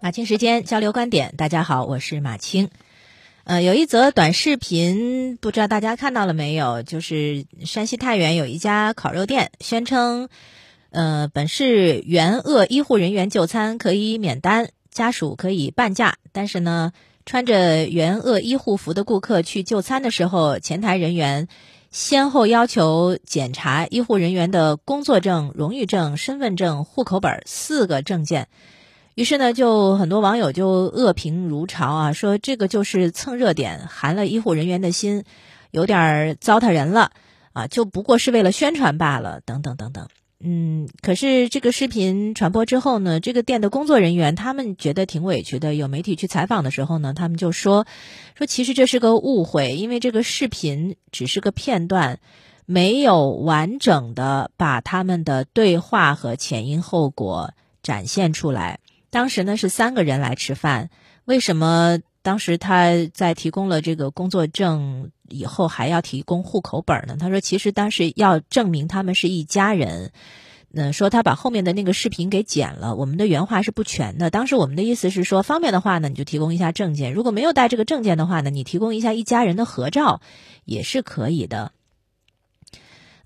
马青时间交流观点，大家好，我是马青。呃，有一则短视频，不知道大家看到了没有？就是山西太原有一家烤肉店，宣称，呃，本市援鄂医护人员就餐可以免单，家属可以半价。但是呢，穿着援鄂医护服的顾客去就餐的时候，前台人员先后要求检查医护人员的工作证、荣誉证、身份证、户口本四个证件。于是呢，就很多网友就恶评如潮啊，说这个就是蹭热点，寒了医护人员的心，有点糟蹋人了啊，就不过是为了宣传罢了，等等等等。嗯，可是这个视频传播之后呢，这个店的工作人员他们觉得挺委屈的。有媒体去采访的时候呢，他们就说说其实这是个误会，因为这个视频只是个片段，没有完整的把他们的对话和前因后果展现出来。当时呢是三个人来吃饭，为什么当时他在提供了这个工作证以后还要提供户口本呢？他说其实当时要证明他们是一家人。嗯，说他把后面的那个视频给剪了，我们的原话是不全的。当时我们的意思是说，方便的话呢，你就提供一下证件；如果没有带这个证件的话呢，你提供一下一家人的合照也是可以的。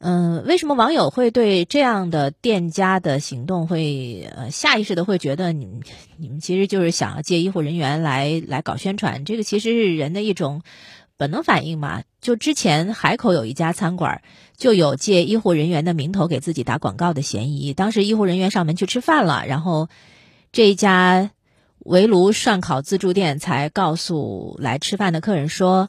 嗯，为什么网友会对这样的店家的行动会呃下意识的会觉得你你们其实就是想要借医护人员来来搞宣传？这个其实是人的一种本能反应嘛。就之前海口有一家餐馆就有借医护人员的名头给自己打广告的嫌疑。当时医护人员上门去吃饭了，然后这一家围炉涮烤自助店才告诉来吃饭的客人说，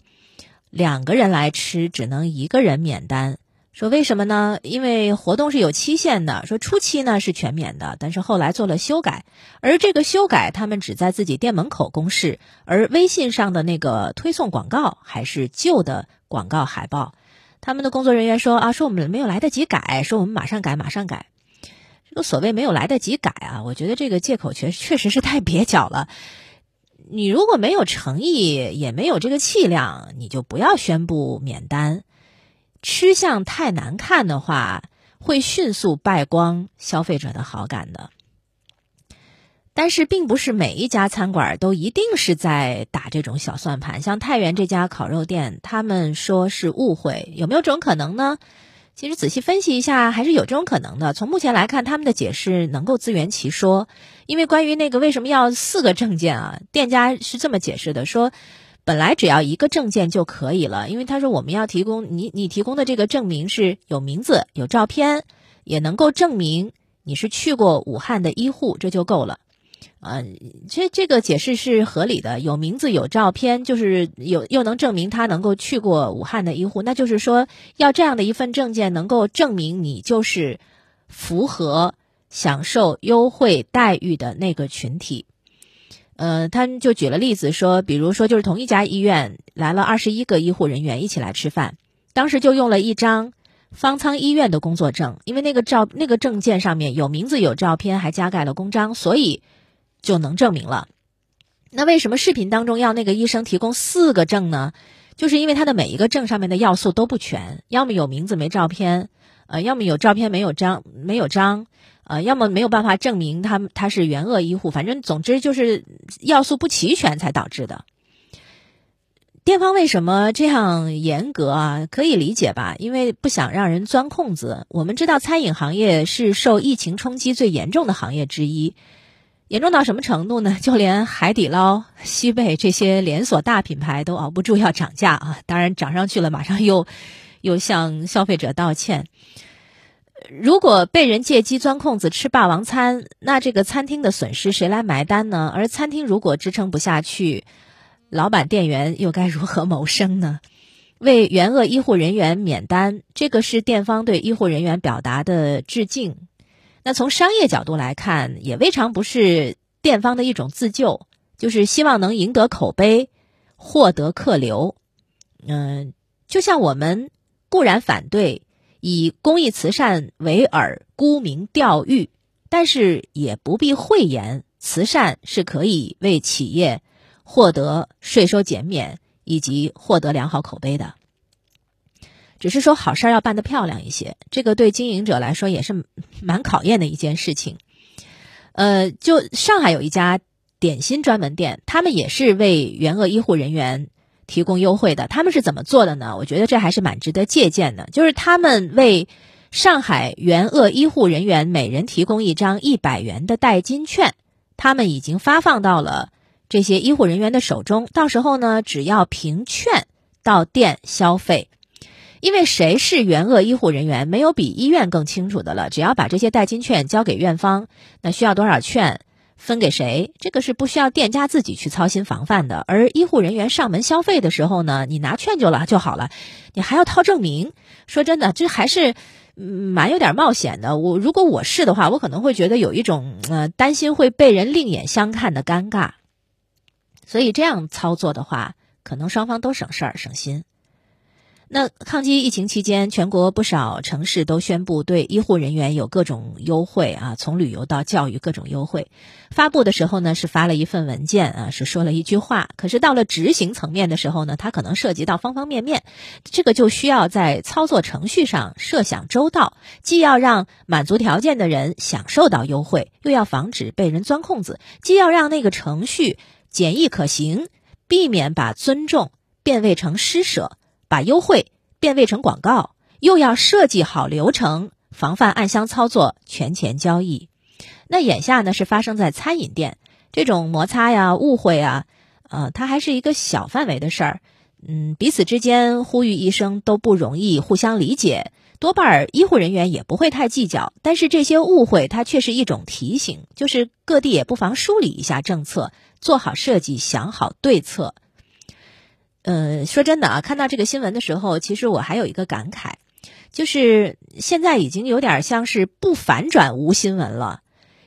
两个人来吃只能一个人免单。说为什么呢？因为活动是有期限的。说初期呢是全免的，但是后来做了修改，而这个修改他们只在自己店门口公示，而微信上的那个推送广告还是旧的广告海报。他们的工作人员说啊，说我们没有来得及改，说我们马上改，马上改。这个所谓没有来得及改啊，我觉得这个借口确确实是太蹩脚了。你如果没有诚意，也没有这个气量，你就不要宣布免单。吃相太难看的话，会迅速败光消费者的好感的。但是，并不是每一家餐馆都一定是在打这种小算盘。像太原这家烤肉店，他们说是误会，有没有这种可能呢？其实仔细分析一下，还是有这种可能的。从目前来看，他们的解释能够自圆其说。因为关于那个为什么要四个证件啊，店家是这么解释的：说。本来只要一个证件就可以了，因为他说我们要提供你你提供的这个证明是有名字、有照片，也能够证明你是去过武汉的医护，这就够了。啊，这这个解释是合理的，有名字、有照片，就是有又能证明他能够去过武汉的医护，那就是说要这样的一份证件能够证明你就是符合享受优惠待遇的那个群体。呃，他就举了例子说，比如说，就是同一家医院来了二十一个医护人员一起来吃饭，当时就用了一张方舱医院的工作证，因为那个照那个证件上面有名字有照片，还加盖了公章，所以就能证明了。那为什么视频当中要那个医生提供四个证呢？就是因为他的每一个证上面的要素都不全，要么有名字没照片，呃，要么有照片没有章没有章。呃，要么没有办法证明他他是援鄂医护，反正总之就是要素不齐全才导致的。店方为什么这样严格啊？可以理解吧？因为不想让人钻空子。我们知道餐饮行业是受疫情冲击最严重的行业之一，严重到什么程度呢？就连海底捞、西贝这些连锁大品牌都熬不住要涨价啊！当然涨上去了，马上又又向消费者道歉。如果被人借机钻空子吃霸王餐，那这个餐厅的损失谁来埋单呢？而餐厅如果支撑不下去，老板店员又该如何谋生呢？为援鄂医护人员免单，这个是店方对医护人员表达的致敬。那从商业角度来看，也未尝不是店方的一种自救，就是希望能赢得口碑，获得客流。嗯，就像我们固然反对。以公益慈善为饵沽名钓誉，但是也不必讳言，慈善是可以为企业获得税收减免以及获得良好口碑的。只是说好事儿要办得漂亮一些，这个对经营者来说也是蛮考验的一件事情。呃，就上海有一家点心专门店，他们也是为援鄂医护人员提供优惠的。他们是怎么做的呢？我觉得这还是蛮值得借鉴的。就是他们为上海援鄂医护人员每人提供一张一百元的代金券，他们已经发放到了这些医护人员的手中。到时候呢，只要凭券到店消费。因为谁是援鄂医护人员，没有比医院更清楚的了。只要把这些代金券交给院方，那需要多少券分给谁，这个是不需要店家自己去操心防范的。而医护人员上门消费的时候呢，你拿券就了就好了，你还要掏证明。说真的，这还是蛮有点冒险的。我如果我是的话，我可能会觉得有一种呃担心会被人另眼相看的尴尬。所以这样操作的话，可能双方都省事儿省心。那抗击疫情期间，全国不少城市都宣布对医护人员有各种优惠啊，从旅游到教育各种优惠。发布的时候呢，是发了一份文件啊，是说了一句话。可是到了执行层面的时候呢，它可能涉及到方方面面，这个就需要在操作程序上设想周到，既要让满足条件的人享受到优惠，又要防止被人钻空子；既要让那个程序简易可行，避免把尊重变味成施舍。把优惠变味成广告，又要设计好流程，防范暗箱操作、权钱交易。那眼下呢是发生在餐饮店这种摩擦呀、误会啊，呃，它还是一个小范围的事儿。嗯，彼此之间呼吁一声都不容易，互相理解，多半儿医护人员也不会太计较。但是这些误会，它却是一种提醒，就是各地也不妨梳理一下政策，做好设计，想好对策。嗯，说真的啊，看到这个新闻的时候，其实我还有一个感慨，就是现在已经有点像是不反转无新闻了。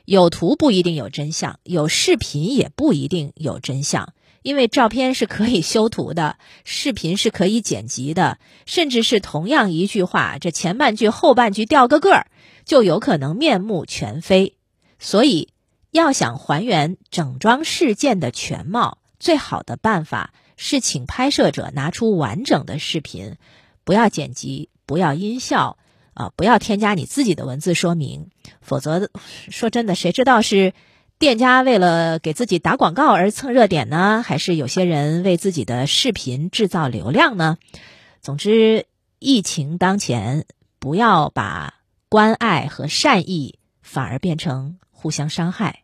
有图不一定有真相，有视频也不一定有真相，因为照片是可以修图的，视频是可以剪辑的，甚至是同样一句话，这前半句后半句掉个个儿，就有可能面目全非。所以，要想还原整桩事件的全貌，最好的办法。是请拍摄者拿出完整的视频，不要剪辑，不要音效，啊，不要添加你自己的文字说明，否则，说真的，谁知道是店家为了给自己打广告而蹭热点呢，还是有些人为自己的视频制造流量呢？总之，疫情当前，不要把关爱和善意反而变成互相伤害。